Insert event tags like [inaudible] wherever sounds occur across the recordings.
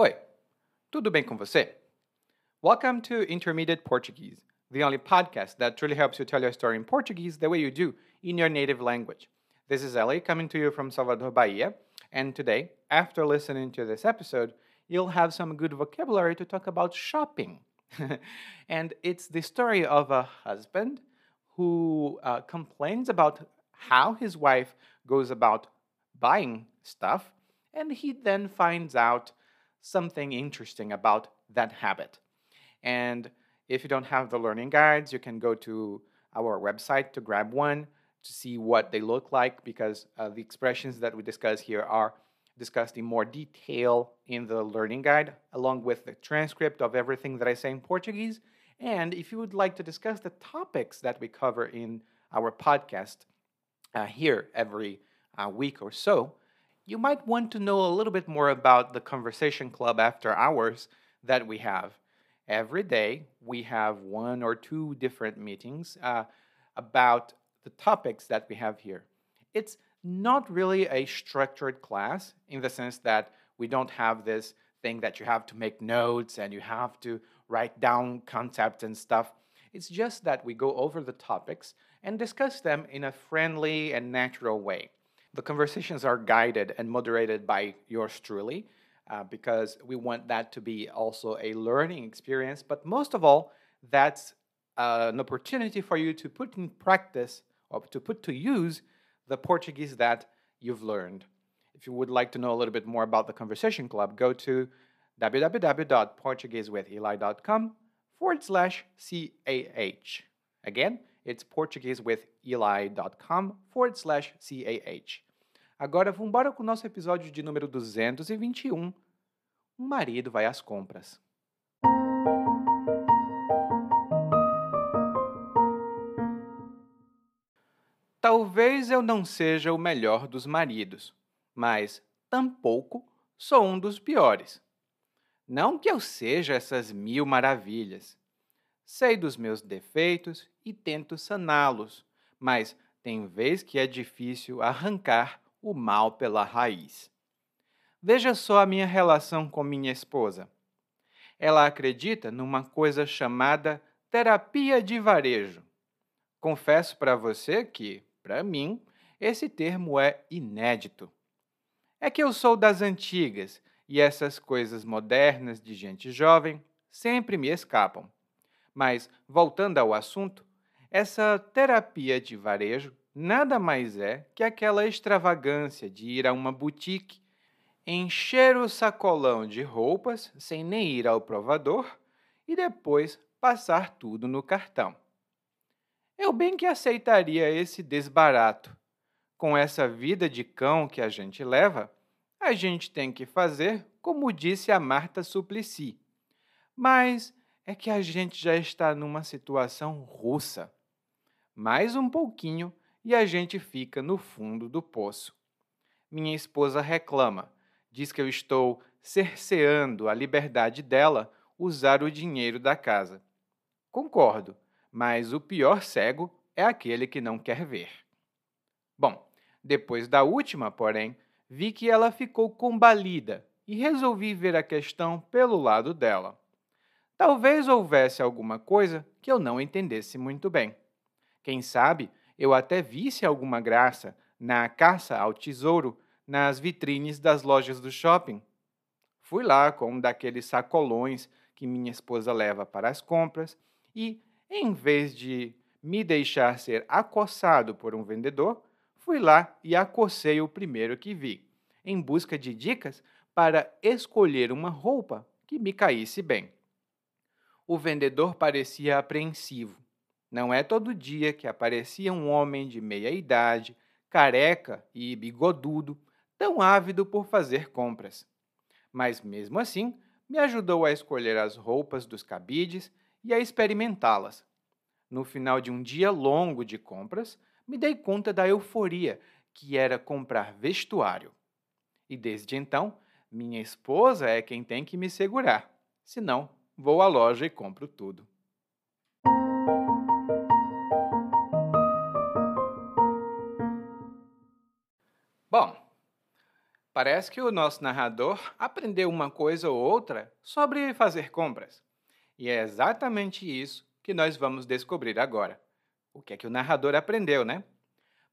Oi, tudo bem com você? Welcome to Intermediate Portuguese, the only podcast that truly helps you tell your story in Portuguese the way you do in your native language. This is Ellie coming to you from Salvador, Bahia, and today, after listening to this episode, you'll have some good vocabulary to talk about shopping. [laughs] and it's the story of a husband who uh, complains about how his wife goes about buying stuff, and he then finds out something interesting about that habit. And if you don't have the learning guides, you can go to our website to grab one to see what they look like because uh, the expressions that we discuss here are discussed in more detail in the learning guide, along with the transcript of everything that I say in Portuguese. And if you would like to discuss the topics that we cover in our podcast uh, here every uh, week or so, you might want to know a little bit more about the Conversation Club after hours that we have. Every day, we have one or two different meetings uh, about the topics that we have here. It's not really a structured class in the sense that we don't have this thing that you have to make notes and you have to write down concepts and stuff. It's just that we go over the topics and discuss them in a friendly and natural way. The conversations are guided and moderated by yours truly uh, because we want that to be also a learning experience. But most of all, that's uh, an opportunity for you to put in practice or to put to use the Portuguese that you've learned. If you would like to know a little bit more about the Conversation Club, go to www.portuguesewitheli.com forward slash CAH. Again, it's portuguesewitheli.com forward slash CAH. Agora vamos embora com o nosso episódio de número 221. Um marido vai às compras. Talvez eu não seja o melhor dos maridos, mas tampouco sou um dos piores. Não que eu seja essas mil maravilhas. Sei dos meus defeitos e tento saná-los, mas tem vez que é difícil arrancar o mal pela raiz. Veja só a minha relação com minha esposa. Ela acredita numa coisa chamada terapia de varejo. Confesso para você que, para mim, esse termo é inédito. É que eu sou das antigas e essas coisas modernas de gente jovem sempre me escapam. Mas, voltando ao assunto, essa terapia de varejo nada mais é que aquela extravagância de ir a uma boutique, encher o sacolão de roupas sem nem ir ao provador e depois passar tudo no cartão. Eu bem que aceitaria esse desbarato. Com essa vida de cão que a gente leva, a gente tem que fazer como disse a Marta Suplicy. Mas é que a gente já está numa situação russa. Mais um pouquinho e a gente fica no fundo do poço. Minha esposa reclama, diz que eu estou cerceando a liberdade dela usar o dinheiro da casa. Concordo, mas o pior cego é aquele que não quer ver. Bom, depois da última, porém, vi que ela ficou combalida e resolvi ver a questão pelo lado dela. Talvez houvesse alguma coisa que eu não entendesse muito bem. Quem sabe eu até visse alguma graça na caça ao tesouro nas vitrines das lojas do shopping. Fui lá com um daqueles sacolões que minha esposa leva para as compras e, em vez de me deixar ser acossado por um vendedor, fui lá e acossei o primeiro que vi, em busca de dicas para escolher uma roupa que me caísse bem. O vendedor parecia apreensivo não é todo dia que aparecia um homem de meia idade, careca e bigodudo, tão ávido por fazer compras. Mas mesmo assim, me ajudou a escolher as roupas dos cabides e a experimentá-las. No final de um dia longo de compras, me dei conta da euforia que era comprar vestuário. E desde então, minha esposa é quem tem que me segurar. Senão, vou à loja e compro tudo. Parece que o nosso narrador aprendeu uma coisa ou outra sobre fazer compras. E é exatamente isso que nós vamos descobrir agora. O que é que o narrador aprendeu, né?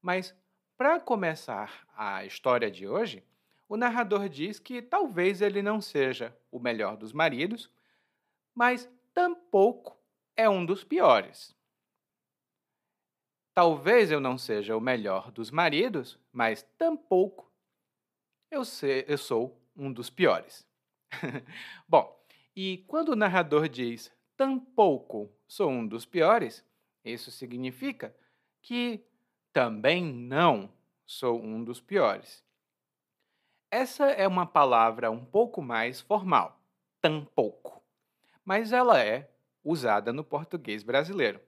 Mas, para começar a história de hoje, o narrador diz que talvez ele não seja o melhor dos maridos, mas tampouco é um dos piores. Talvez eu não seja o melhor dos maridos, mas tampouco eu, eu sou um dos piores. [laughs] Bom, e quando o narrador diz tampouco sou um dos piores, isso significa que também não sou um dos piores. Essa é uma palavra um pouco mais formal, tampouco, mas ela é usada no português brasileiro.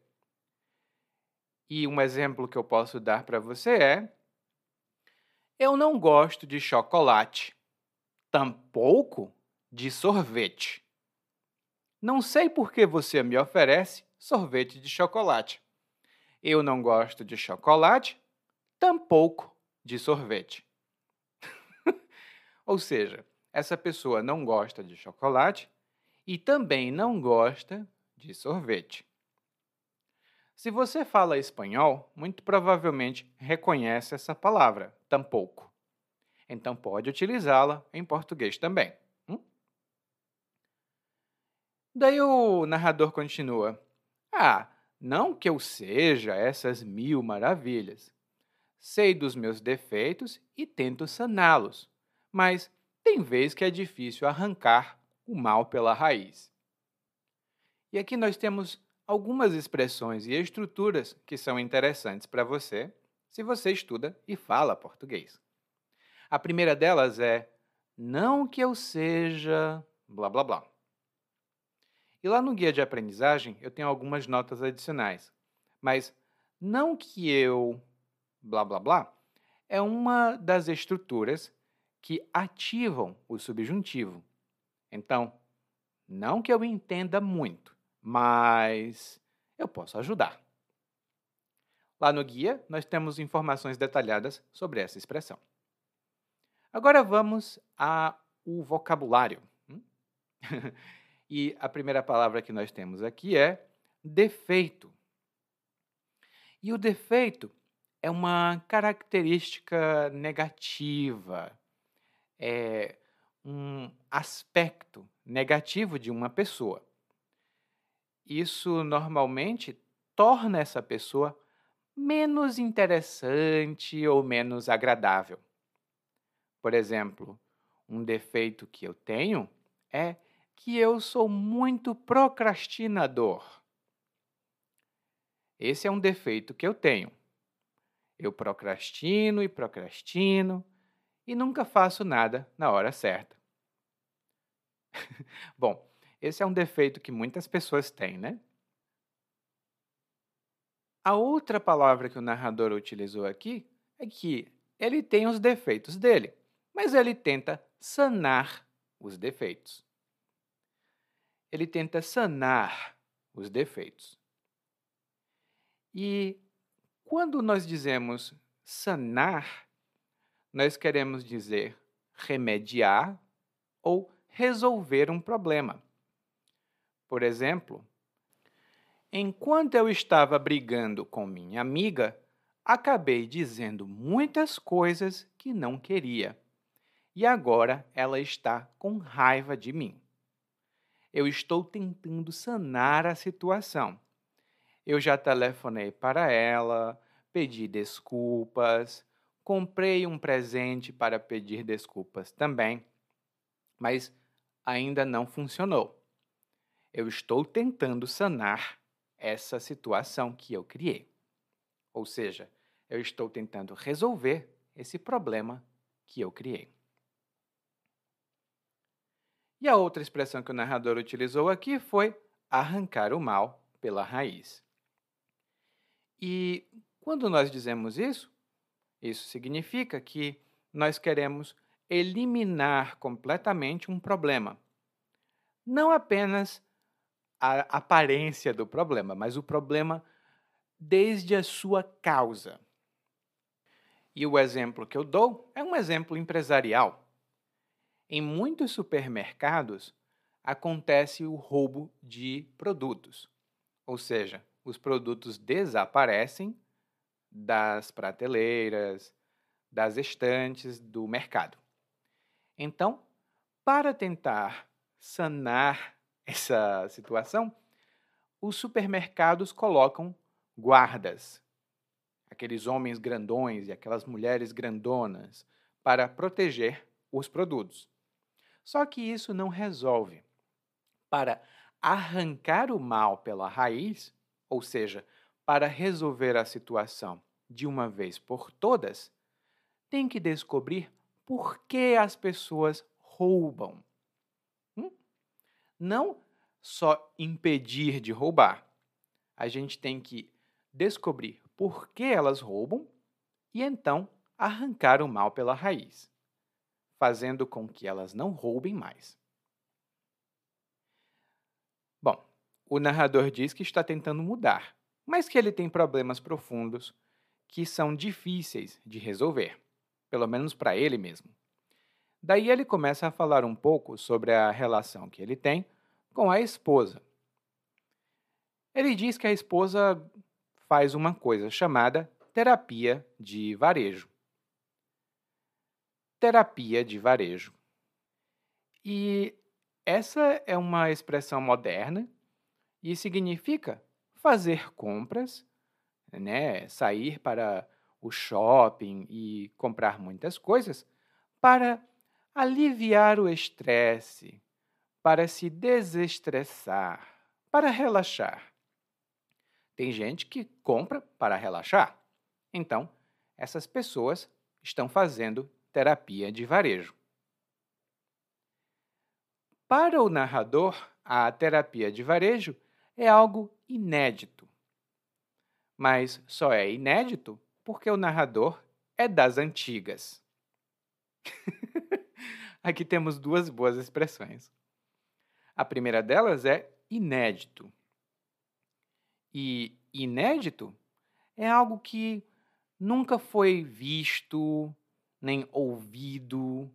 E um exemplo que eu posso dar para você é: Eu não gosto de chocolate, tampouco de sorvete. Não sei por que você me oferece sorvete de chocolate. Eu não gosto de chocolate, tampouco de sorvete. [laughs] Ou seja, essa pessoa não gosta de chocolate e também não gosta de sorvete. Se você fala espanhol, muito provavelmente reconhece essa palavra, tampouco. Então pode utilizá-la em português também. Daí o narrador continua: Ah, não que eu seja essas mil maravilhas. Sei dos meus defeitos e tento saná-los, mas tem vez que é difícil arrancar o mal pela raiz. E aqui nós temos algumas expressões e estruturas que são interessantes para você se você estuda e fala português. A primeira delas é não que eu seja blá blá blá. E lá no guia de aprendizagem eu tenho algumas notas adicionais. Mas não que eu blá blá blá é uma das estruturas que ativam o subjuntivo. Então, não que eu entenda muito, mas eu posso ajudar. Lá no guia, nós temos informações detalhadas sobre essa expressão. Agora vamos ao vocabulário. Hum? [laughs] E a primeira palavra que nós temos aqui é defeito. E o defeito é uma característica negativa, é um aspecto negativo de uma pessoa. Isso normalmente torna essa pessoa menos interessante ou menos agradável. Por exemplo, um defeito que eu tenho é que eu sou muito procrastinador. Esse é um defeito que eu tenho. Eu procrastino e procrastino e nunca faço nada na hora certa. [laughs] Bom, esse é um defeito que muitas pessoas têm, né? A outra palavra que o narrador utilizou aqui é que ele tem os defeitos dele, mas ele tenta sanar os defeitos ele tenta sanar os defeitos. E quando nós dizemos sanar, nós queremos dizer remediar ou resolver um problema. Por exemplo, enquanto eu estava brigando com minha amiga, acabei dizendo muitas coisas que não queria. E agora ela está com raiva de mim eu estou tentando sanar a situação. Eu já telefonei para ela, pedi desculpas, comprei um presente para pedir desculpas também, mas ainda não funcionou. Eu estou tentando sanar essa situação que eu criei. Ou seja, eu estou tentando resolver esse problema que eu criei. E a outra expressão que o narrador utilizou aqui foi arrancar o mal pela raiz. E quando nós dizemos isso, isso significa que nós queremos eliminar completamente um problema. Não apenas a aparência do problema, mas o problema desde a sua causa. E o exemplo que eu dou é um exemplo empresarial. Em muitos supermercados acontece o roubo de produtos, ou seja, os produtos desaparecem das prateleiras, das estantes do mercado. Então, para tentar sanar essa situação, os supermercados colocam guardas, aqueles homens grandões e aquelas mulheres grandonas, para proteger os produtos. Só que isso não resolve. Para arrancar o mal pela raiz, ou seja, para resolver a situação de uma vez por todas, tem que descobrir por que as pessoas roubam. Não só impedir de roubar. A gente tem que descobrir por que elas roubam e então arrancar o mal pela raiz fazendo com que elas não roubem mais. Bom, o narrador diz que está tentando mudar, mas que ele tem problemas profundos que são difíceis de resolver, pelo menos para ele mesmo. Daí ele começa a falar um pouco sobre a relação que ele tem com a esposa. Ele diz que a esposa faz uma coisa chamada terapia de varejo terapia de varejo. E essa é uma expressão moderna e significa fazer compras, né, sair para o shopping e comprar muitas coisas para aliviar o estresse, para se desestressar, para relaxar. Tem gente que compra para relaxar. Então, essas pessoas estão fazendo terapia de varejo. Para o narrador, a terapia de varejo é algo inédito. Mas só é inédito porque o narrador é das antigas. [laughs] Aqui temos duas boas expressões. A primeira delas é inédito. E inédito é algo que nunca foi visto, nem ouvido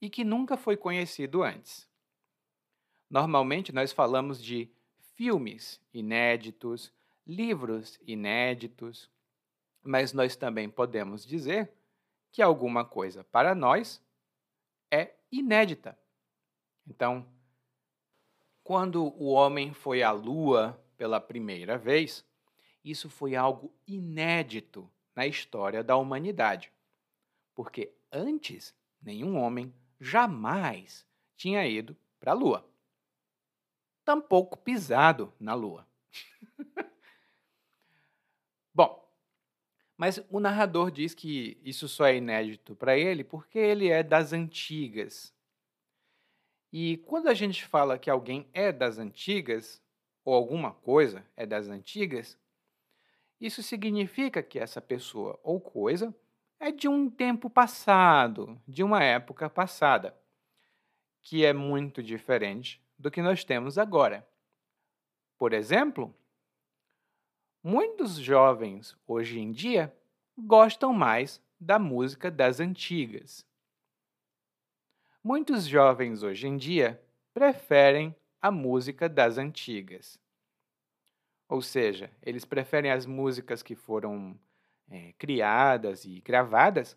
e que nunca foi conhecido antes. Normalmente nós falamos de filmes inéditos, livros inéditos, mas nós também podemos dizer que alguma coisa para nós é inédita. Então, quando o homem foi à Lua pela primeira vez, isso foi algo inédito na história da humanidade porque antes nenhum homem jamais tinha ido para a Lua. Tampouco pisado na Lua. [laughs] Bom, mas o narrador diz que isso só é inédito para ele porque ele é das antigas. E quando a gente fala que alguém é das antigas, ou alguma coisa é das antigas, isso significa que essa pessoa ou coisa é de um tempo passado, de uma época passada, que é muito diferente do que nós temos agora. Por exemplo, muitos jovens hoje em dia gostam mais da música das antigas. Muitos jovens hoje em dia preferem a música das antigas. Ou seja, eles preferem as músicas que foram é, criadas e gravadas,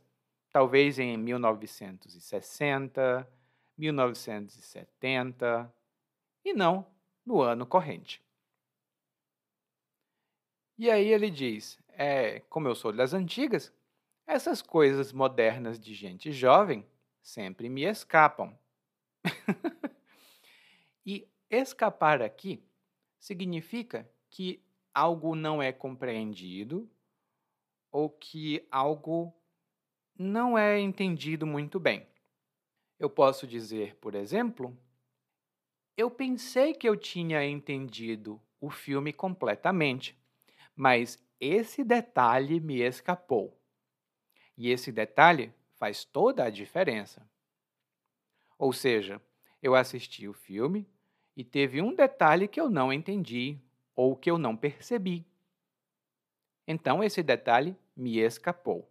talvez em 1960, 1970, e não no ano corrente. E aí ele diz: é, como eu sou das antigas, essas coisas modernas de gente jovem sempre me escapam. [laughs] e escapar aqui significa que algo não é compreendido ou que algo não é entendido muito bem. Eu posso dizer, por exemplo, eu pensei que eu tinha entendido o filme completamente, mas esse detalhe me escapou. E esse detalhe faz toda a diferença. Ou seja, eu assisti o filme e teve um detalhe que eu não entendi ou que eu não percebi. Então esse detalhe me escapou.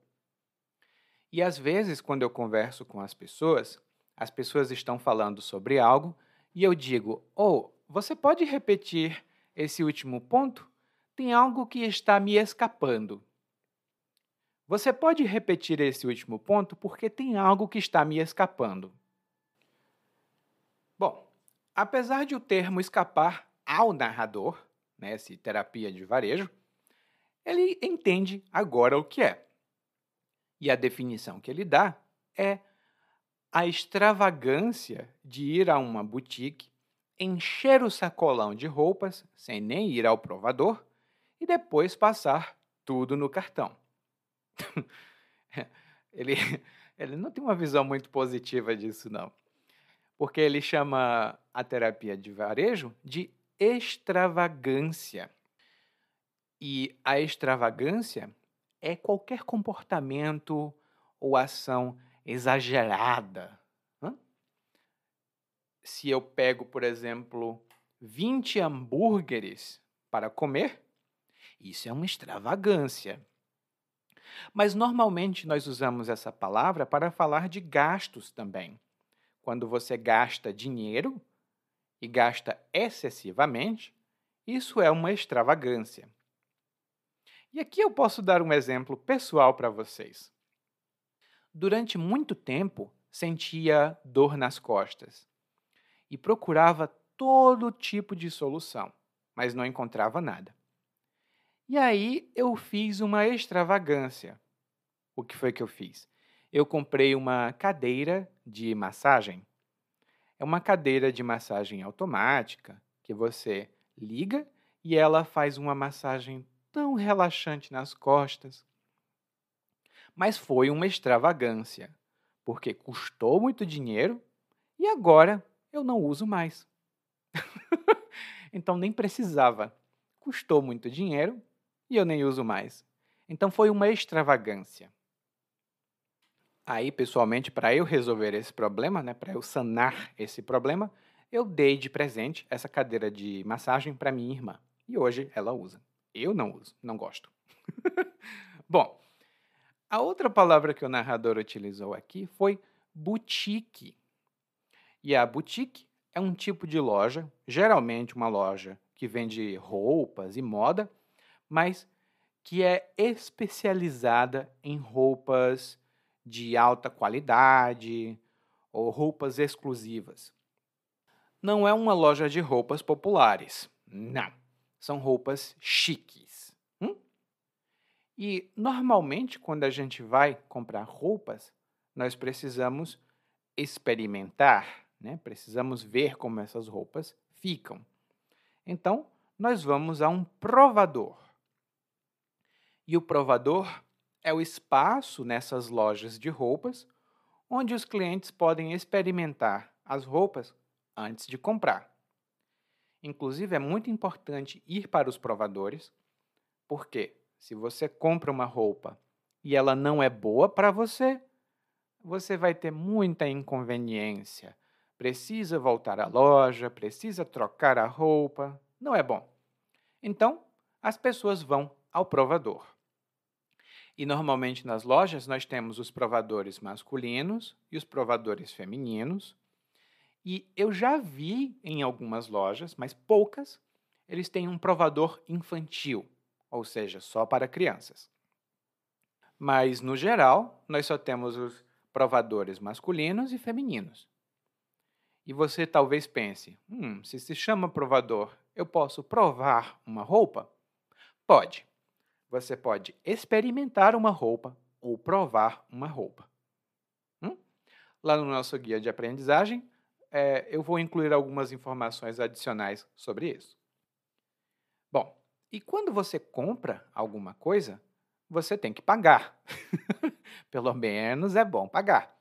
E às vezes, quando eu converso com as pessoas, As pessoas estão falando sobre algo e eu digo: Oh, você pode repetir esse último ponto? Tem algo que está me escapando. Você pode repetir esse último ponto porque tem algo que está me escapando. Bom, apesar de o termo escapar ao narrador, né, terapia de varejo, ele entende agora o que é. E a definição que ele dá é a extravagância de ir a uma boutique, encher o sacolão de roupas sem nem ir ao provador e depois passar tudo no cartão. [laughs] ele, ele não tem uma visão muito positiva disso, não. Porque ele chama a terapia de varejo de extravagância. E a extravagância é qualquer comportamento ou ação exagerada. Se eu pego, por exemplo, 20 hambúrgueres para comer, isso é uma extravagância. Mas normalmente nós usamos essa palavra para falar de gastos também. Quando você gasta dinheiro e gasta excessivamente, isso é uma extravagância. E aqui eu posso dar um exemplo pessoal para vocês. Durante muito tempo, sentia dor nas costas e procurava todo tipo de solução, mas não encontrava nada. E aí eu fiz uma extravagância. O que foi que eu fiz? Eu comprei uma cadeira de massagem. É uma cadeira de massagem automática que você liga e ela faz uma massagem tão relaxante nas costas. Mas foi uma extravagância, porque custou muito dinheiro e agora eu não uso mais. [laughs] então nem precisava. Custou muito dinheiro e eu nem uso mais. Então foi uma extravagância. Aí, pessoalmente, para eu resolver esse problema, né, para eu sanar esse problema, eu dei de presente essa cadeira de massagem para minha irmã. E hoje ela usa. Eu não uso, não gosto. [laughs] Bom, a outra palavra que o narrador utilizou aqui foi boutique. E a boutique é um tipo de loja, geralmente uma loja que vende roupas e moda, mas que é especializada em roupas de alta qualidade ou roupas exclusivas. Não é uma loja de roupas populares, não. São roupas chiques. Hum? E normalmente, quando a gente vai comprar roupas, nós precisamos experimentar, né? precisamos ver como essas roupas ficam. Então, nós vamos a um provador. E o provador é o espaço nessas lojas de roupas onde os clientes podem experimentar as roupas antes de comprar. Inclusive, é muito importante ir para os provadores, porque se você compra uma roupa e ela não é boa para você, você vai ter muita inconveniência. Precisa voltar à loja, precisa trocar a roupa, não é bom. Então, as pessoas vão ao provador. E normalmente nas lojas nós temos os provadores masculinos e os provadores femininos. E eu já vi em algumas lojas, mas poucas, eles têm um provador infantil, ou seja, só para crianças. Mas no geral, nós só temos os provadores masculinos e femininos. E você talvez pense: hum, se se chama provador, eu posso provar uma roupa? Pode você pode experimentar uma roupa ou provar uma roupa. Hum? Lá no nosso guia de aprendizagem, é, eu vou incluir algumas informações adicionais sobre isso. Bom, e quando você compra alguma coisa, você tem que pagar. [laughs] Pelo menos é bom pagar.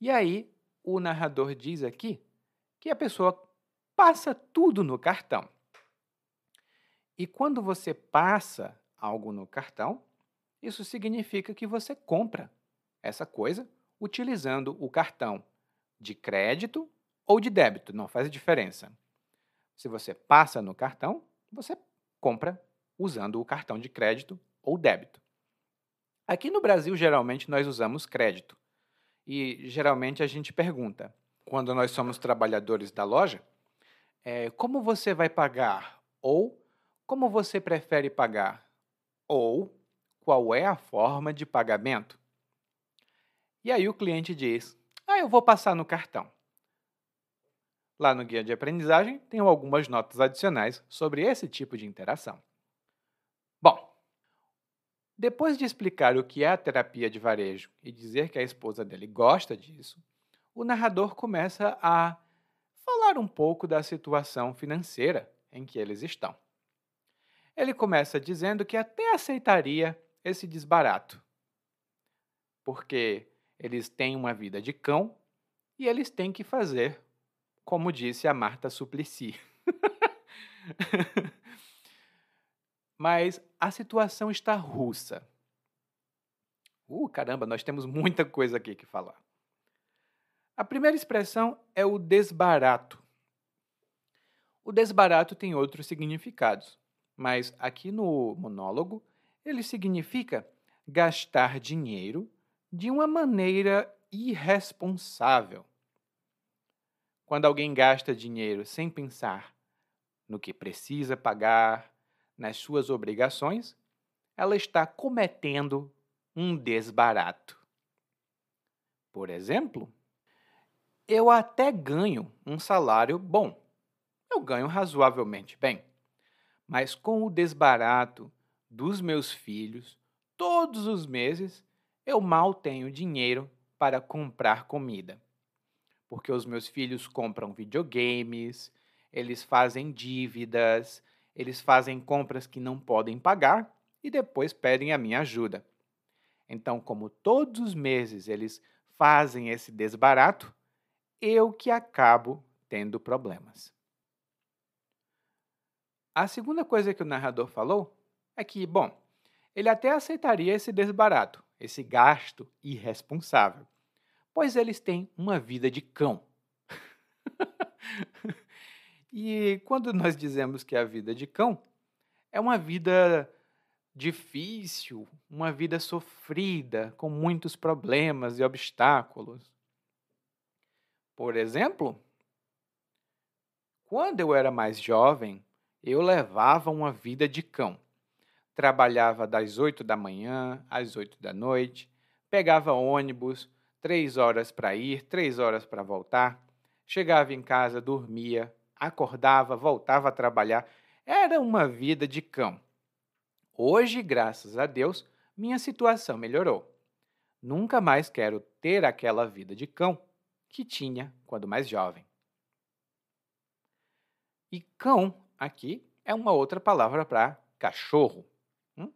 E aí, o narrador diz aqui que a pessoa passa tudo no cartão. E quando você passa algo no cartão, isso significa que você compra essa coisa utilizando o cartão de crédito ou de débito, não faz diferença. Se você passa no cartão, você compra usando o cartão de crédito ou débito. Aqui no Brasil, geralmente, nós usamos crédito. E geralmente a gente pergunta, quando nós somos trabalhadores da loja, é, como você vai pagar? Ou como você prefere pagar? Ou qual é a forma de pagamento? E aí o cliente diz: Ah, eu vou passar no cartão. Lá no guia de aprendizagem tem algumas notas adicionais sobre esse tipo de interação. Bom, depois de explicar o que é a terapia de varejo e dizer que a esposa dele gosta disso, o narrador começa a falar um pouco da situação financeira em que eles estão. Ele começa dizendo que até aceitaria esse desbarato, porque eles têm uma vida de cão e eles têm que fazer, como disse a Marta Suplicy. [laughs] Mas a situação está russa. Uh, caramba, nós temos muita coisa aqui que falar. A primeira expressão é o desbarato. O desbarato tem outros significados, mas aqui no monólogo ele significa gastar dinheiro de uma maneira irresponsável. Quando alguém gasta dinheiro sem pensar no que precisa pagar, nas suas obrigações, ela está cometendo um desbarato. Por exemplo, eu até ganho um salário bom. Eu ganho razoavelmente bem. Mas com o desbarato dos meus filhos, todos os meses, eu mal tenho dinheiro para comprar comida. Porque os meus filhos compram videogames, eles fazem dívidas, eles fazem compras que não podem pagar e depois pedem a minha ajuda. Então, como todos os meses eles fazem esse desbarato, eu que acabo tendo problemas. A segunda coisa que o narrador falou é que, bom, ele até aceitaria esse desbarato, esse gasto irresponsável, pois eles têm uma vida de cão. [laughs] E quando nós dizemos que a vida de cão é uma vida difícil, uma vida sofrida, com muitos problemas e obstáculos. Por exemplo, quando eu era mais jovem, eu levava uma vida de cão. Trabalhava das oito da manhã às oito da noite, pegava ônibus, três horas para ir, três horas para voltar, chegava em casa, dormia, acordava, voltava a trabalhar. Era uma vida de cão. Hoje, graças a Deus, minha situação melhorou. Nunca mais quero ter aquela vida de cão que tinha quando mais jovem. E cão aqui é uma outra palavra para cachorro. Hum?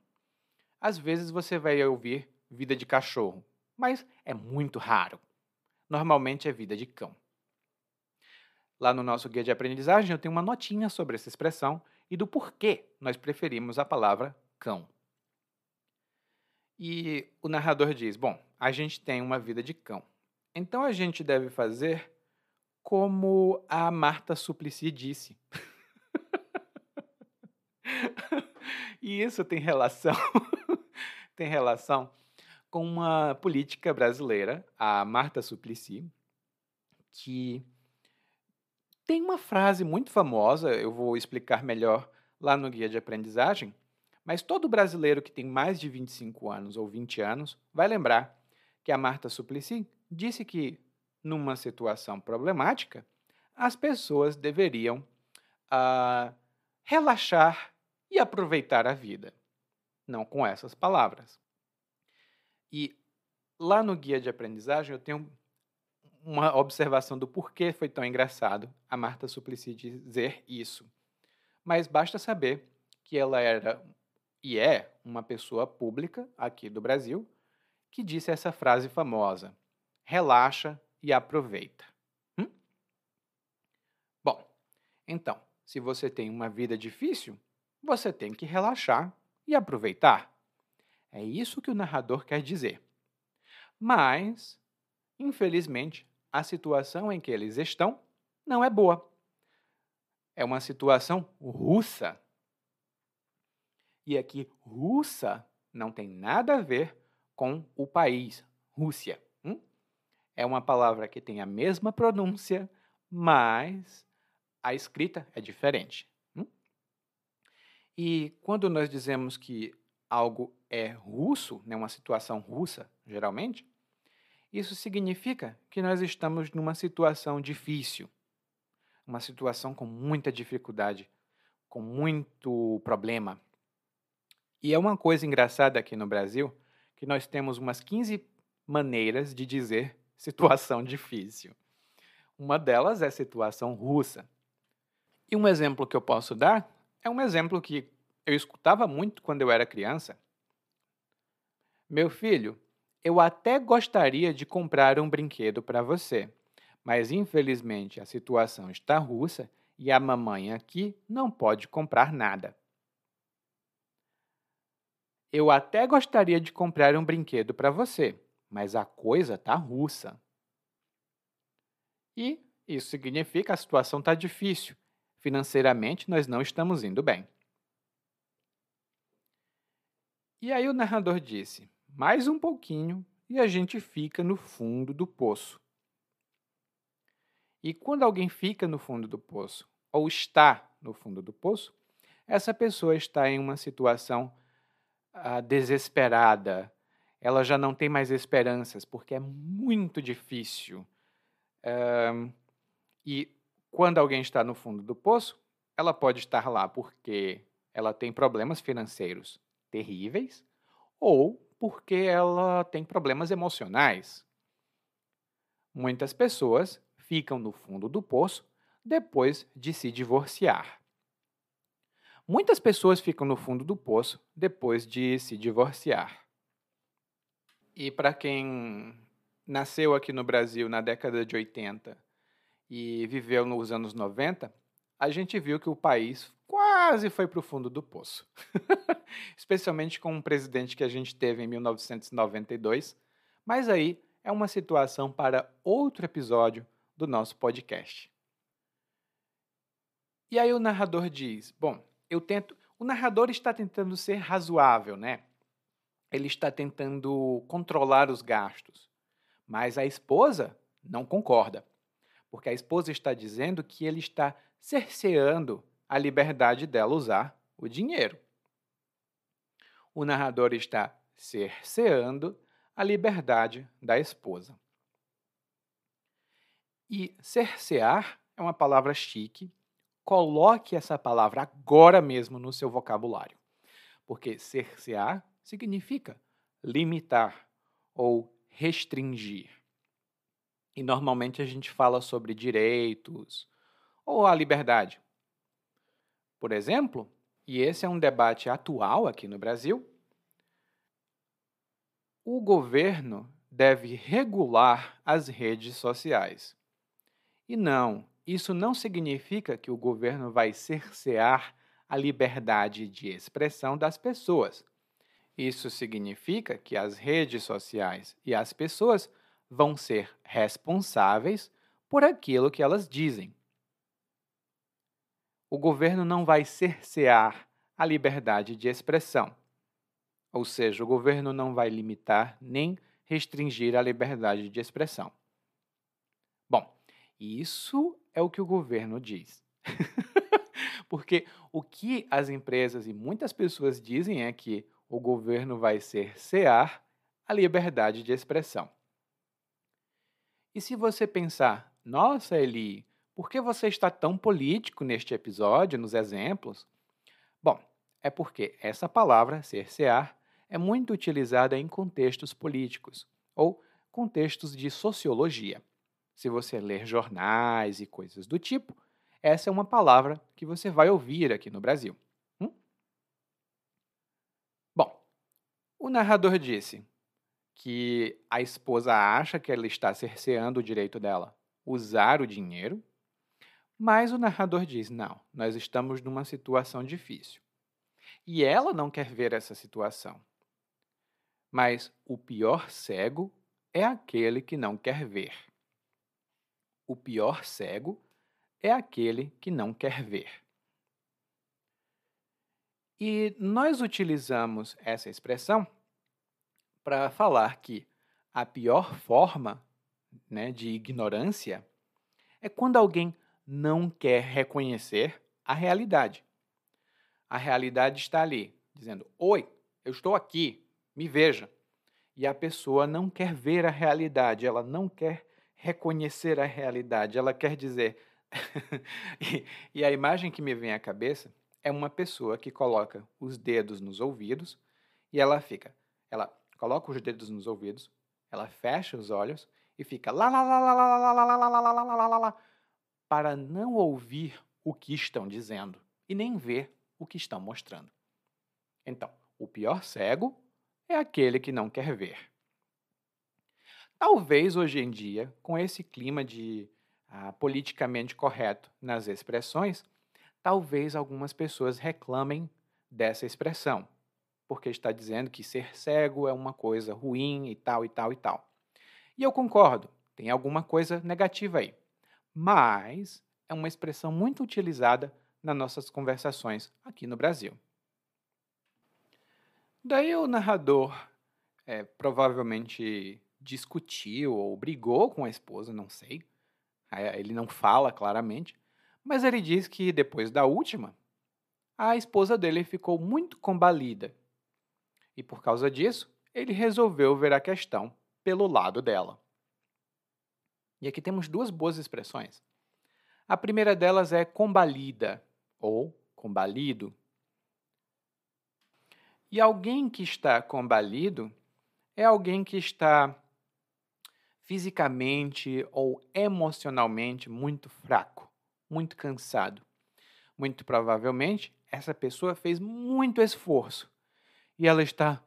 Às vezes você vai ouvir vida de cachorro, mas é muito raro. Normalmente é vida de cão. Lá no nosso guia de aprendizagem eu tenho uma notinha sobre essa expressão e do porquê nós preferimos a palavra cão. E o narrador diz: Bom, a gente tem uma vida de cão. Então a gente deve fazer como a Marta Suplicy disse. [laughs] e isso tem relação [laughs] tem relação com uma política brasileira, a Marta Suplicy, que tem uma frase muito famosa, eu vou explicar melhor lá no guia de aprendizagem, mas todo brasileiro que tem mais de 25 anos ou 20 anos vai lembrar que a Marta Suplicy disse que, numa situação problemática, as pessoas deveriam uh, relaxar e aproveitar a vida. Não com essas palavras. E lá no guia de aprendizagem eu tenho uma observação do porquê foi tão engraçado a Marta Suplicy dizer isso. Mas basta saber que ela era e é uma pessoa pública aqui do Brasil que disse essa frase famosa: relaxa e aproveita. Hum? Bom, então, se você tem uma vida difícil, você tem que relaxar e aproveitar. É isso que o narrador quer dizer. Mas, infelizmente, a situação em que eles estão não é boa. É uma situação russa. E aqui, russa não tem nada a ver com o país, Rússia. Hum? é uma palavra que tem a mesma pronúncia, mas a escrita é diferente. E quando nós dizemos que algo é russo, né, uma situação russa, geralmente, isso significa que nós estamos numa situação difícil, uma situação com muita dificuldade, com muito problema. E é uma coisa engraçada aqui no Brasil que nós temos umas 15 maneiras de dizer [laughs] situação difícil. Uma delas é situação russa. E um exemplo que eu posso dar é um exemplo que eu escutava muito quando eu era criança. Meu filho, eu até gostaria de comprar um brinquedo para você, mas infelizmente a situação está russa e a mamãe aqui não pode comprar nada. Eu até gostaria de comprar um brinquedo para você, mas a coisa tá russa. E isso significa a situação está difícil. Financeiramente, nós não estamos indo bem. E aí o narrador disse: mais um pouquinho e a gente fica no fundo do poço. E quando alguém fica no fundo do poço, ou está no fundo do poço, essa pessoa está em uma situação ah, desesperada, ela já não tem mais esperanças, porque é muito difícil. e quando alguém está no fundo do poço, ela pode estar lá porque ela tem problemas financeiros terríveis ou porque ela tem problemas emocionais. Muitas pessoas ficam no fundo do poço depois de se divorciar. Muitas pessoas ficam no fundo do poço depois de se divorciar. E para quem nasceu aqui no Brasil na década de 80 e viveu nos anos 90, a gente viu que o país quase foi para o fundo do poço. [laughs] Especialmente com um presidente que a gente teve em 1992. Mas aí é uma situação para outro episódio do nosso podcast. E aí o narrador diz: Bom, eu tento. O narrador está tentando ser razoável, né? Ele está tentando controlar os gastos. Mas a esposa não concorda. Porque a esposa está dizendo que ele está cerceando a liberdade dela usar o dinheiro. O narrador está cerceando a liberdade da esposa. E cercear é uma palavra chique. Coloque essa palavra agora mesmo no seu vocabulário. Porque cercear significa limitar ou restringir. E normalmente a gente fala sobre direitos ou a liberdade, por exemplo, e esse é um debate atual aqui no Brasil, o governo deve regular as redes sociais. E não, isso não significa que o governo vai cercear a liberdade de expressão das pessoas. Isso significa que as redes sociais e as pessoas vão ser responsáveis por aquilo que elas dizem o governo não vai cercear a liberdade de expressão. Ou seja, o governo não vai limitar nem restringir a liberdade de expressão. Bom, isso é o que o governo diz. [laughs] Porque o que as empresas e muitas pessoas dizem é que o governo vai cercear a liberdade de expressão. E se você pensar, nossa, Eli, por que você está tão político neste episódio, nos exemplos? Bom, é porque essa palavra, cercear, é muito utilizada em contextos políticos ou contextos de sociologia. Se você ler jornais e coisas do tipo, essa é uma palavra que você vai ouvir aqui no Brasil. Hum? Bom, o narrador disse que a esposa acha que ela está cerceando o direito dela usar o dinheiro mas o narrador diz: não, nós estamos numa situação difícil. E ela não quer ver essa situação. Mas o pior cego é aquele que não quer ver. O pior cego é aquele que não quer ver. E nós utilizamos essa expressão para falar que a pior forma né, de ignorância é quando alguém não quer reconhecer a realidade. A realidade está ali, dizendo: Oi, eu estou aqui, me veja. E a pessoa não quer ver a realidade, ela não quer reconhecer a realidade, ela quer dizer. [laughs] e, e a imagem que me vem à cabeça é uma pessoa que coloca os dedos nos ouvidos e ela fica. Ela coloca os dedos nos ouvidos, ela fecha os olhos e fica lá lá lá lá lá lá lá lá lá lá lá lá lá lá para não ouvir o que estão dizendo e nem ver o que estão mostrando. Então, o pior cego é aquele que não quer ver. Talvez hoje em dia, com esse clima de ah, politicamente correto nas expressões, talvez algumas pessoas reclamem dessa expressão, porque está dizendo que ser cego é uma coisa ruim e tal e tal e tal. E eu concordo, tem alguma coisa negativa aí mas é uma expressão muito utilizada nas nossas conversações aqui no Brasil. Daí o narrador é, provavelmente discutiu ou brigou com a esposa, não sei. Ele não fala claramente, mas ele diz que depois da última, a esposa dele ficou muito combalida. E por causa disso, ele resolveu ver a questão pelo lado dela. E aqui temos duas boas expressões. A primeira delas é combalida ou combalido. E alguém que está combalido é alguém que está fisicamente ou emocionalmente muito fraco, muito cansado. Muito provavelmente, essa pessoa fez muito esforço e ela está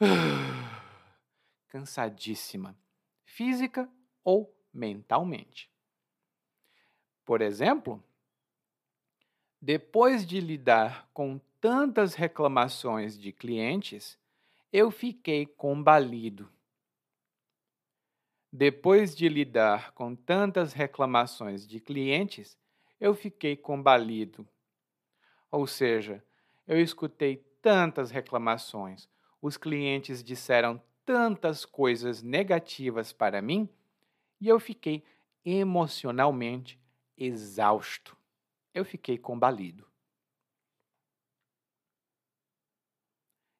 [sighs] cansadíssima, física ou mentalmente. Por exemplo, depois de lidar com tantas reclamações de clientes, eu fiquei combalido. Depois de lidar com tantas reclamações de clientes, eu fiquei combalido. Ou seja, eu escutei tantas reclamações, os clientes disseram tantas coisas negativas para mim e eu fiquei emocionalmente exausto. Eu fiquei combalido.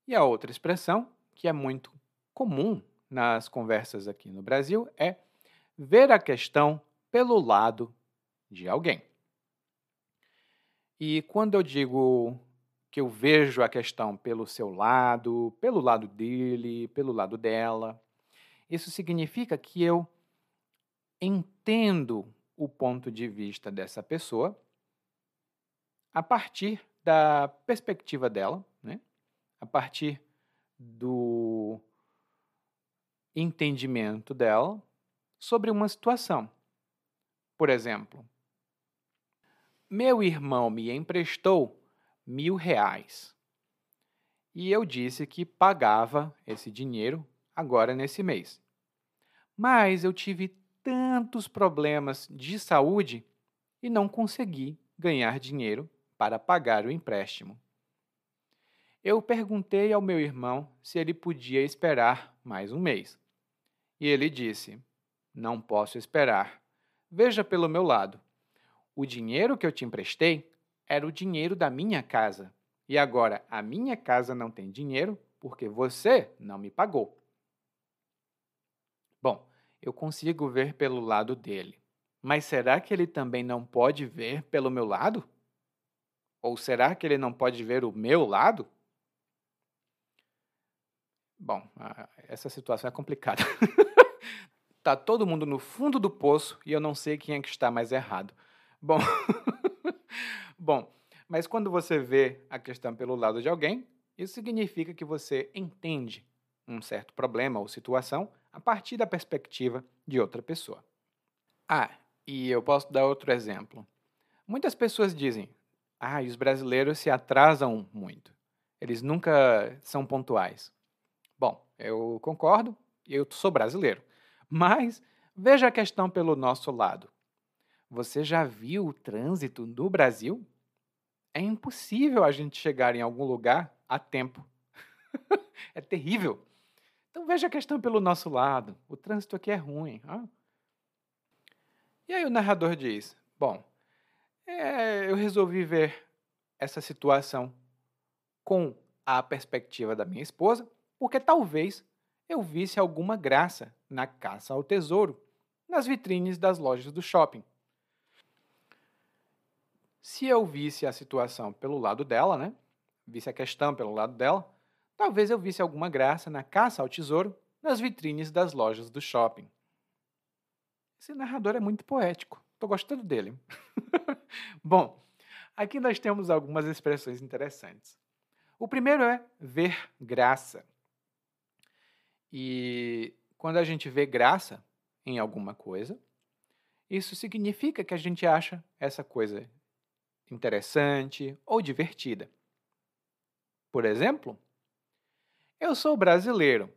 E a outra expressão, que é muito comum nas conversas aqui no Brasil, é ver a questão pelo lado de alguém. E quando eu digo que eu vejo a questão pelo seu lado, pelo lado dele, pelo lado dela, isso significa que eu entendo o ponto de vista dessa pessoa a partir da perspectiva dela, né? a partir do entendimento dela sobre uma situação. Por exemplo, meu irmão me emprestou mil reais e eu disse que pagava esse dinheiro agora nesse mês. Mas eu tive tantos problemas de saúde e não consegui ganhar dinheiro para pagar o empréstimo. Eu perguntei ao meu irmão se ele podia esperar mais um mês. E ele disse: Não posso esperar. Veja pelo meu lado. O dinheiro que eu te emprestei era o dinheiro da minha casa. E agora a minha casa não tem dinheiro porque você não me pagou. Bom, eu consigo ver pelo lado dele. Mas será que ele também não pode ver pelo meu lado? Ou será que ele não pode ver o meu lado? Bom, essa situação é complicada. [laughs] tá todo mundo no fundo do poço e eu não sei quem é que está mais errado. Bom, [laughs] bom, mas quando você vê a questão pelo lado de alguém, isso significa que você entende um certo problema ou situação a partir da perspectiva de outra pessoa. Ah, e eu posso dar outro exemplo. Muitas pessoas dizem: ah, os brasileiros se atrasam muito. Eles nunca são pontuais. Bom, eu concordo, eu sou brasileiro. [laughs] Mas veja a questão pelo nosso lado. Você já viu o trânsito no Brasil? É impossível a gente chegar em algum lugar a tempo. [laughs] é terrível. Então veja a questão pelo nosso lado. O trânsito aqui é ruim. Ah, E aí o narrador diz: Bom, é, eu resolvi ver essa situação com a perspectiva da minha esposa, porque talvez eu visse alguma graça na caça ao tesouro nas vitrines das lojas do shopping. Se eu visse a situação pelo lado dela, né? Visse a questão pelo lado dela, talvez eu visse alguma graça na caça ao tesouro nas vitrines das lojas do shopping. Esse narrador é muito poético. Estou gostando dele. [laughs] Bom, aqui nós temos algumas expressões interessantes. O primeiro é ver graça. E quando a gente vê graça em alguma coisa, isso significa que a gente acha essa coisa interessante ou divertida. Por exemplo, eu sou brasileiro,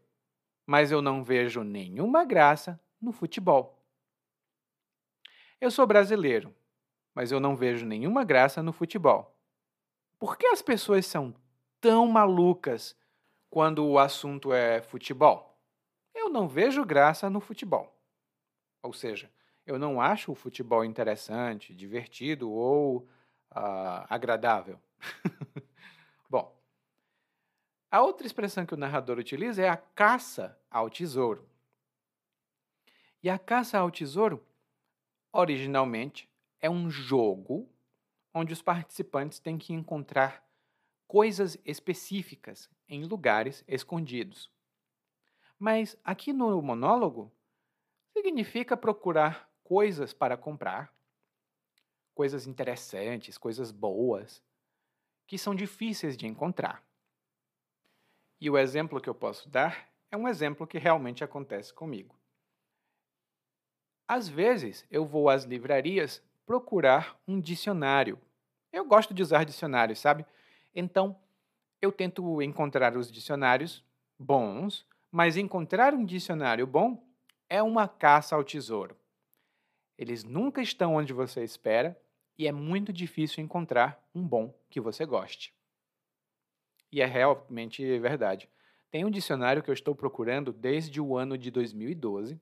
mas eu não vejo nenhuma graça no futebol. Eu sou brasileiro, mas eu não vejo nenhuma graça no futebol. Por que as pessoas são tão malucas quando o assunto é futebol? Eu não vejo graça no futebol. Ou seja, eu não acho o futebol interessante, divertido ou uh, agradável. [laughs] Bom, a outra expressão que o narrador utiliza é a caça ao tesouro. E a caça ao tesouro Originalmente, é um jogo onde os participantes têm que encontrar coisas específicas em lugares escondidos. Mas aqui no monólogo, significa procurar coisas para comprar, coisas interessantes, coisas boas, que são difíceis de encontrar. E o exemplo que eu posso dar é um exemplo que realmente acontece comigo. Às vezes, eu vou às livrarias procurar um dicionário. Eu gosto de usar dicionários, sabe? Então, eu tento encontrar os dicionários bons, mas encontrar um dicionário bom é uma caça ao tesouro. Eles nunca estão onde você espera e é muito difícil encontrar um bom que você goste. E é realmente verdade. Tem um dicionário que eu estou procurando desde o ano de 2012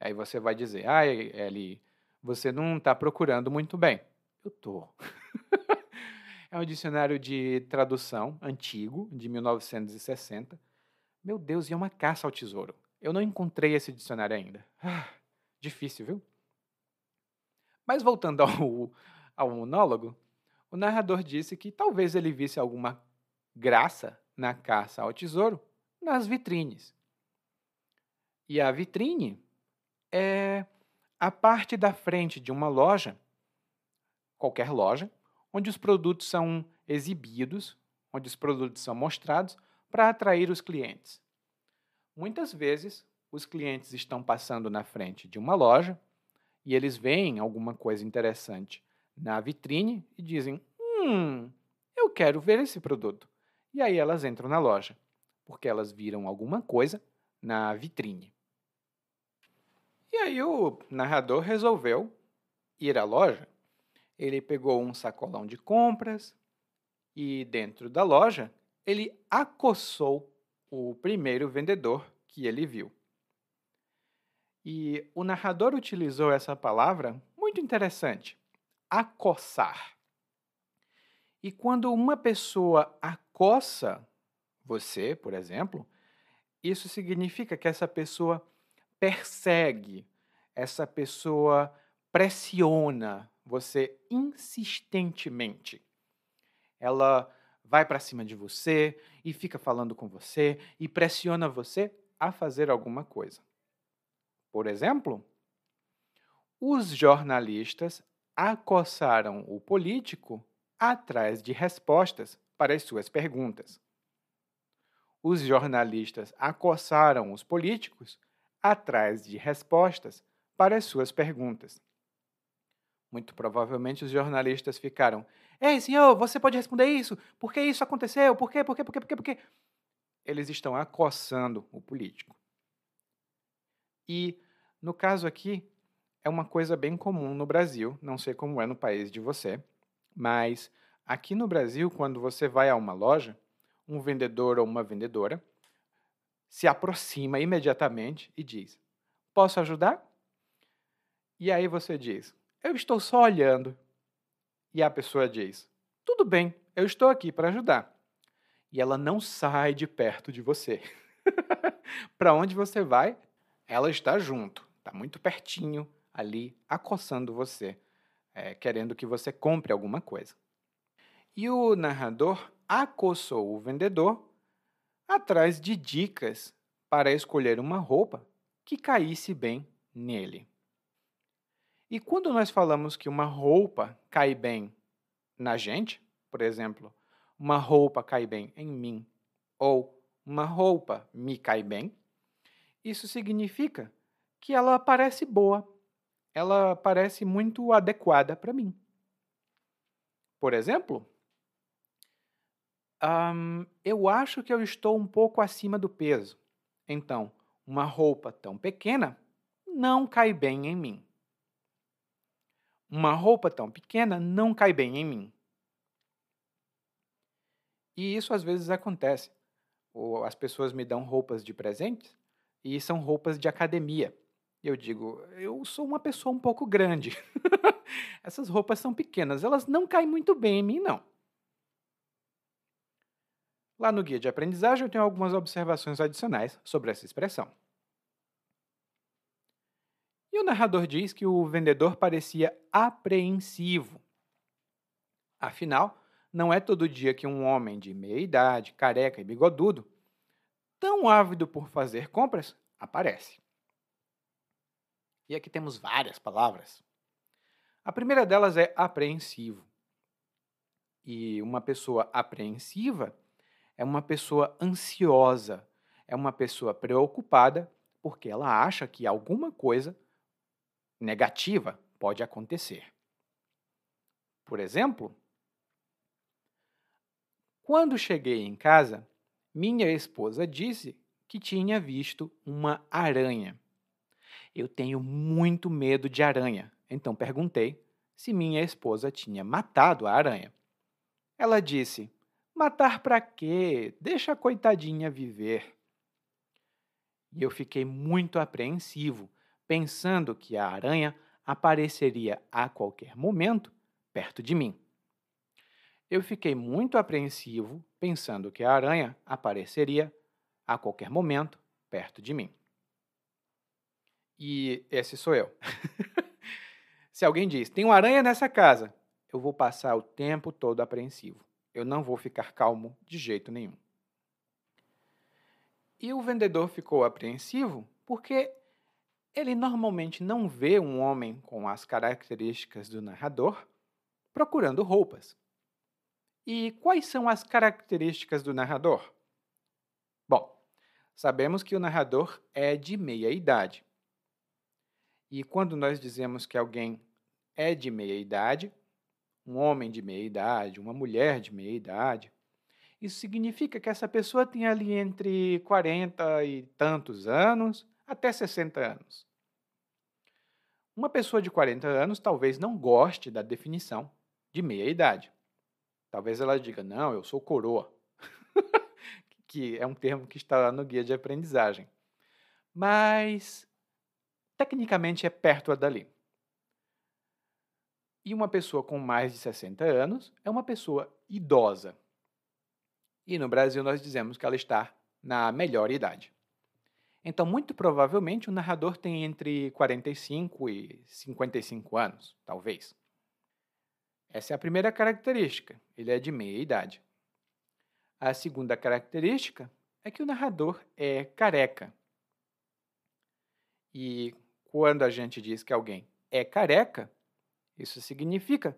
Aí você vai dizer, ah, Eli, você não está procurando muito bem. Eu tô. [laughs] é um dicionário de tradução antigo, de 1960. Meu Deus, e é uma caça ao tesouro. Eu não encontrei esse dicionário ainda. Ah, difícil, viu? Mas voltando [laughs] ao, ao monólogo, o narrador disse que talvez ele visse alguma graça na caça ao tesouro nas vitrines. E a vitrine é a parte da frente de uma loja, qualquer loja, onde os produtos são exibidos, onde os produtos são mostrados para atrair os clientes. Muitas vezes, os clientes estão passando na frente de uma loja e eles veem alguma coisa interessante na vitrine e dizem: Hum, eu quero ver esse produto. E aí elas entram na loja, porque elas viram alguma coisa na vitrine. E aí o narrador resolveu ir à loja. Ele pegou um sacolão de compras e dentro da loja ele acossou o primeiro vendedor que ele viu. E o narrador utilizou essa palavra muito interessante, acossar. E quando uma pessoa acossa você, por exemplo, isso significa que essa pessoa persegue, essa pessoa pressiona você insistentemente. Ela vai para cima de você e fica falando com você e pressiona você a fazer alguma coisa. Por exemplo, os jornalistas acossaram o político atrás de respostas para as suas perguntas. Os jornalistas acossaram os políticos atrás de respostas para as suas perguntas. Muito provavelmente os jornalistas ficaram: Ei, senhor, você pode responder isso? Por que isso aconteceu? Por quê? Por quê? Por quê? Por quê? Por quê? Eles estão acossando o político. E, no caso aqui, é uma coisa bem comum no Brasil, não sei como é no país de você, mas aqui no Brasil, quando você vai a uma loja, um vendedor ou uma vendedora se aproxima imediatamente e diz: Posso ajudar? E aí você diz: Eu estou só olhando. E a pessoa diz: Tudo bem, eu estou aqui para ajudar. E ela não sai de perto de você. [laughs] para onde você vai, ela está junto, está muito pertinho ali, acossando você, é, querendo que você compre alguma coisa. E o narrador acossou o vendedor atrás de dicas para escolher uma roupa que caísse bem nele. E quando nós falamos que uma roupa cai bem na gente, por exemplo, uma roupa cai bem em mim, ou uma roupa me cai bem, isso significa que ela parece boa, ela parece muito adequada para mim. Por exemplo, um, eu acho que eu estou um pouco acima do peso. Então, uma roupa tão pequena não cai bem em mim. Uma roupa tão pequena não cai bem em mim. E isso às vezes acontece. As pessoas me dão roupas de presentes e são roupas de academia. Eu digo, eu sou uma pessoa um pouco grande. [laughs] Essas roupas são pequenas, elas não caem muito bem em mim, não. Lá no guia de aprendizagem eu tenho algumas observações adicionais sobre essa expressão. E o narrador diz que o vendedor parecia apreensivo. Afinal, não é todo dia que um homem de meia idade, careca e bigodudo, tão ávido por fazer compras, aparece. E aqui temos várias palavras. A primeira delas é apreensivo. E uma pessoa apreensiva é uma pessoa ansiosa, é uma pessoa preocupada porque ela acha que alguma coisa negativa pode acontecer. Por exemplo, quando cheguei em casa, minha esposa disse que tinha visto uma aranha. Eu tenho muito medo de aranha, então perguntei se minha esposa tinha matado a aranha. Ela disse: Matar para quê? Deixa a coitadinha viver. E eu fiquei muito apreensivo, pensando que a aranha apareceria a qualquer momento perto de mim. Eu fiquei muito apreensivo, pensando que a aranha apareceria a qualquer momento perto de mim. E esse sou eu. [laughs] Se alguém diz, tem uma aranha nessa casa, eu vou passar o tempo todo apreensivo eu não vou ficar calmo de jeito nenhum. E o vendedor ficou apreensivo porque ele normalmente não vê um homem com as características do narrador procurando roupas. E quais são as características do narrador? Bom, sabemos que o narrador é de meia idade. E quando nós dizemos que alguém é de meia idade, um homem de meia idade, uma mulher de meia idade, isso significa que essa pessoa tem ali entre 40 e tantos anos até 60 anos. Uma pessoa de 40 anos talvez não goste da definição de meia idade. Talvez ela diga: Não, eu sou coroa, [laughs] que é um termo que está lá no guia de aprendizagem. Mas, tecnicamente, é perto dali. E uma pessoa com mais de 60 anos é uma pessoa idosa. E no Brasil nós dizemos que ela está na melhor idade. Então, muito provavelmente, o narrador tem entre 45 e 55 anos, talvez. Essa é a primeira característica, ele é de meia idade. A segunda característica é que o narrador é careca. E quando a gente diz que alguém é careca, isso significa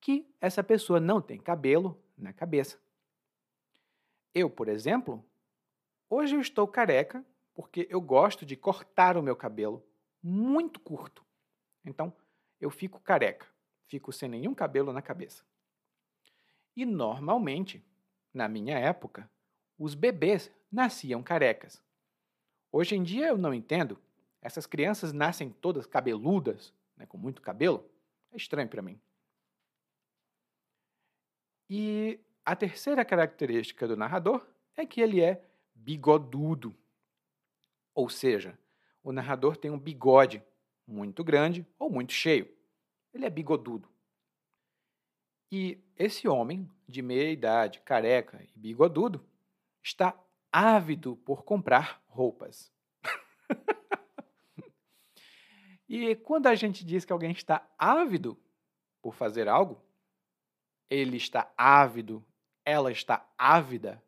que essa pessoa não tem cabelo na cabeça. Eu, por exemplo, hoje eu estou careca porque eu gosto de cortar o meu cabelo muito curto. Então, eu fico careca, fico sem nenhum cabelo na cabeça. E normalmente, na minha época, os bebês nasciam carecas. Hoje em dia eu não entendo. Essas crianças nascem todas cabeludas, né, com muito cabelo. É estranho para mim. E a terceira característica do narrador é que ele é bigodudo. Ou seja, o narrador tem um bigode muito grande ou muito cheio. Ele é bigodudo. E esse homem, de meia idade, careca e bigodudo, está ávido por comprar roupas. [laughs] e quando a gente diz que alguém está ávido por fazer algo, ele está ávido, ela está ávida,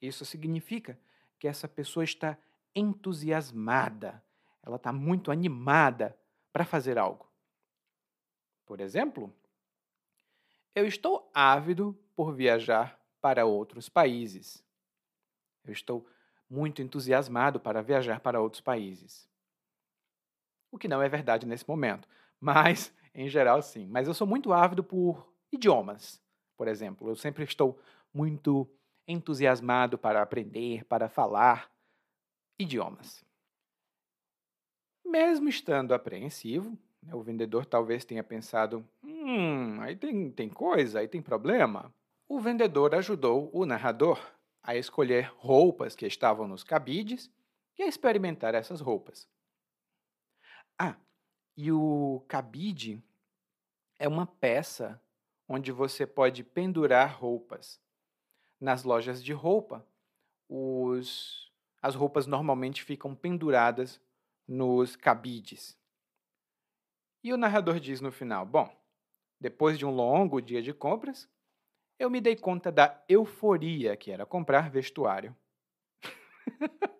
isso significa que essa pessoa está entusiasmada, ela está muito animada para fazer algo. Por exemplo, eu estou ávido por viajar para outros países. Eu estou muito entusiasmado para viajar para outros países. O que não é verdade nesse momento, [laughs] mas em geral sim. Mas eu sou muito ávido por idiomas, por exemplo. Eu sempre estou muito entusiasmado para aprender, para falar idiomas. Mesmo estando apreensivo, o vendedor talvez tenha pensado: hum, aí tem, tem coisa, aí tem problema. O vendedor ajudou o narrador a escolher roupas que estavam nos cabides e a experimentar essas roupas. Ah, e o cabide é uma peça onde você pode pendurar roupas. Nas lojas de roupa, os, as roupas normalmente ficam penduradas nos cabides. E o narrador diz no final: Bom, depois de um longo dia de compras, eu me dei conta da euforia que era comprar vestuário. [laughs]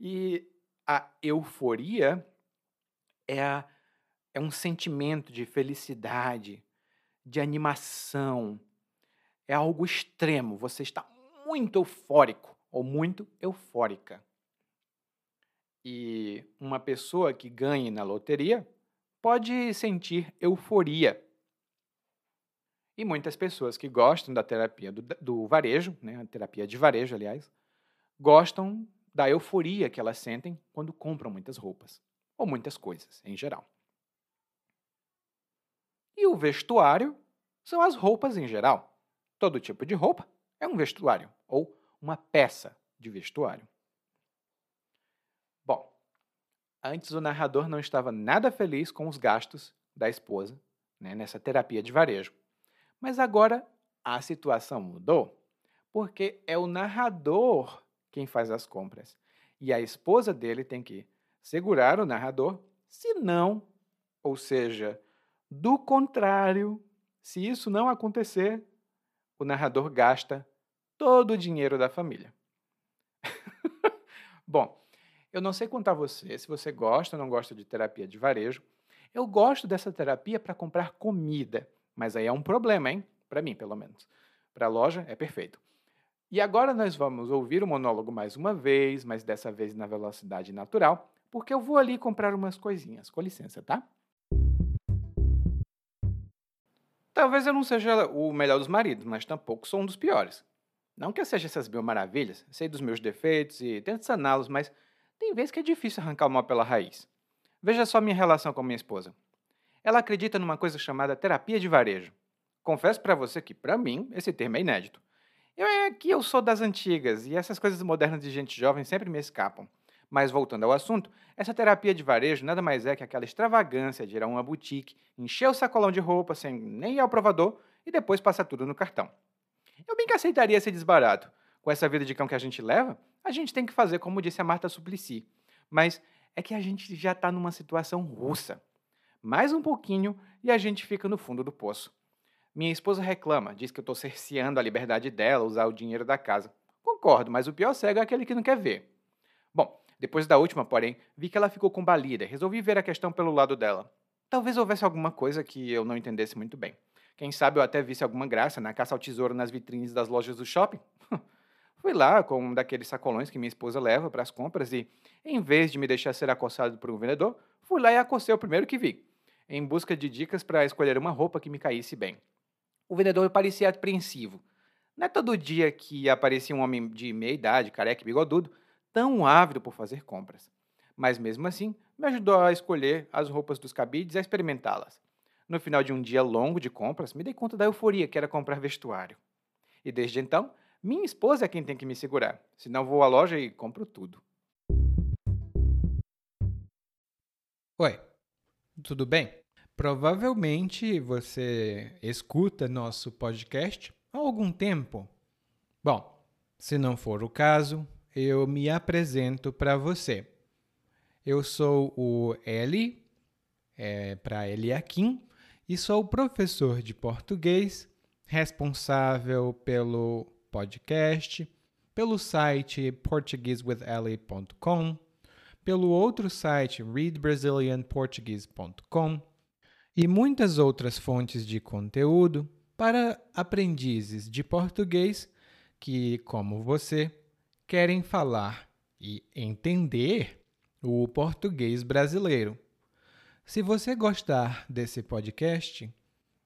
e a euforia é, a, é um sentimento de felicidade, de animação. É algo extremo. Você está muito eufórico ou muito eufórica. E uma pessoa que ganhe na loteria pode sentir euforia. E muitas pessoas que gostam da terapia do, do varejo, né, a terapia de varejo, aliás, gostam da euforia que elas sentem quando compram muitas roupas, ou muitas coisas em geral. E o vestuário são as roupas em geral. Todo tipo de roupa é um vestuário ou uma peça de vestuário. Bom, antes o narrador não estava nada feliz com os gastos da esposa né, nessa terapia de varejo. Mas agora a situação mudou, porque é o narrador quem faz as compras. E a esposa dele tem que segurar o narrador, se não, ou seja, do contrário, se isso não acontecer, o narrador gasta todo o dinheiro da família. [laughs] Bom, eu não sei contar você se você gosta ou não gosta de terapia de varejo. Eu gosto dessa terapia para comprar comida, mas aí é um problema, hein? Para mim, pelo menos. Para a loja é perfeito. E agora nós vamos ouvir o monólogo mais uma vez, mas dessa vez na velocidade natural, porque eu vou ali comprar umas coisinhas. Com licença, tá? Talvez eu não seja o melhor dos maridos, mas tampouco sou um dos piores. Não que eu seja essas mil maravilhas, sei dos meus defeitos e tento saná-los, mas tem vezes que é difícil arrancar o mal pela raiz. Veja só minha relação com minha esposa. Ela acredita numa coisa chamada terapia de varejo. Confesso para você que, para mim, esse termo é inédito. Eu é que eu sou das antigas e essas coisas modernas de gente jovem sempre me escapam. Mas voltando ao assunto, essa terapia de varejo nada mais é que aquela extravagância de ir a uma boutique, encher o sacolão de roupa sem nem ir ao provador e depois passar tudo no cartão. Eu bem que aceitaria esse desbarato. Com essa vida de cão que a gente leva, a gente tem que fazer como disse a Marta Suplicy. Mas é que a gente já está numa situação russa. Mais um pouquinho e a gente fica no fundo do poço. Minha esposa reclama, diz que eu estou cerceando a liberdade dela usar o dinheiro da casa. Concordo, mas o pior cego é aquele que não quer ver. Bom, depois da última, porém, vi que ela ficou combalida e resolvi ver a questão pelo lado dela. Talvez houvesse alguma coisa que eu não entendesse muito bem. Quem sabe eu até visse alguma graça na caça ao tesouro nas vitrines das lojas do shopping. [laughs] Fui lá com um daqueles sacolões que minha esposa leva para as compras e, em vez de me deixar ser acossado por um vendedor, fui lá e acostei o primeiro que vi, em busca de dicas para escolher uma roupa que me caísse bem. O vendedor parecia apreensivo. Não é todo dia que aparecia um homem de meia idade, careca e bigodudo, tão ávido por fazer compras. Mas mesmo assim, me ajudou a escolher as roupas dos cabides e a experimentá-las. No final de um dia longo de compras, me dei conta da euforia que era comprar vestuário. E desde então, minha esposa é quem tem que me segurar, senão vou à loja e compro tudo. Oi, tudo bem? Provavelmente você escuta nosso podcast há algum tempo. Bom, se não for o caso, eu me apresento para você. Eu sou o Eli, é, para Eliakim, e sou professor de português, responsável pelo podcast, pelo site portuguesewitheli.com pelo outro site readbrazilianportuguese.com e muitas outras fontes de conteúdo para aprendizes de português que, como você, querem falar e entender o português brasileiro. Se você gostar desse podcast,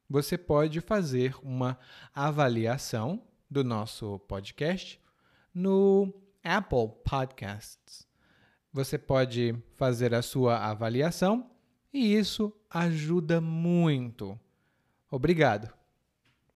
você pode fazer uma avaliação do nosso podcast no Apple Podcasts. Você pode fazer a sua avaliação e isso ajuda muito. Obrigado.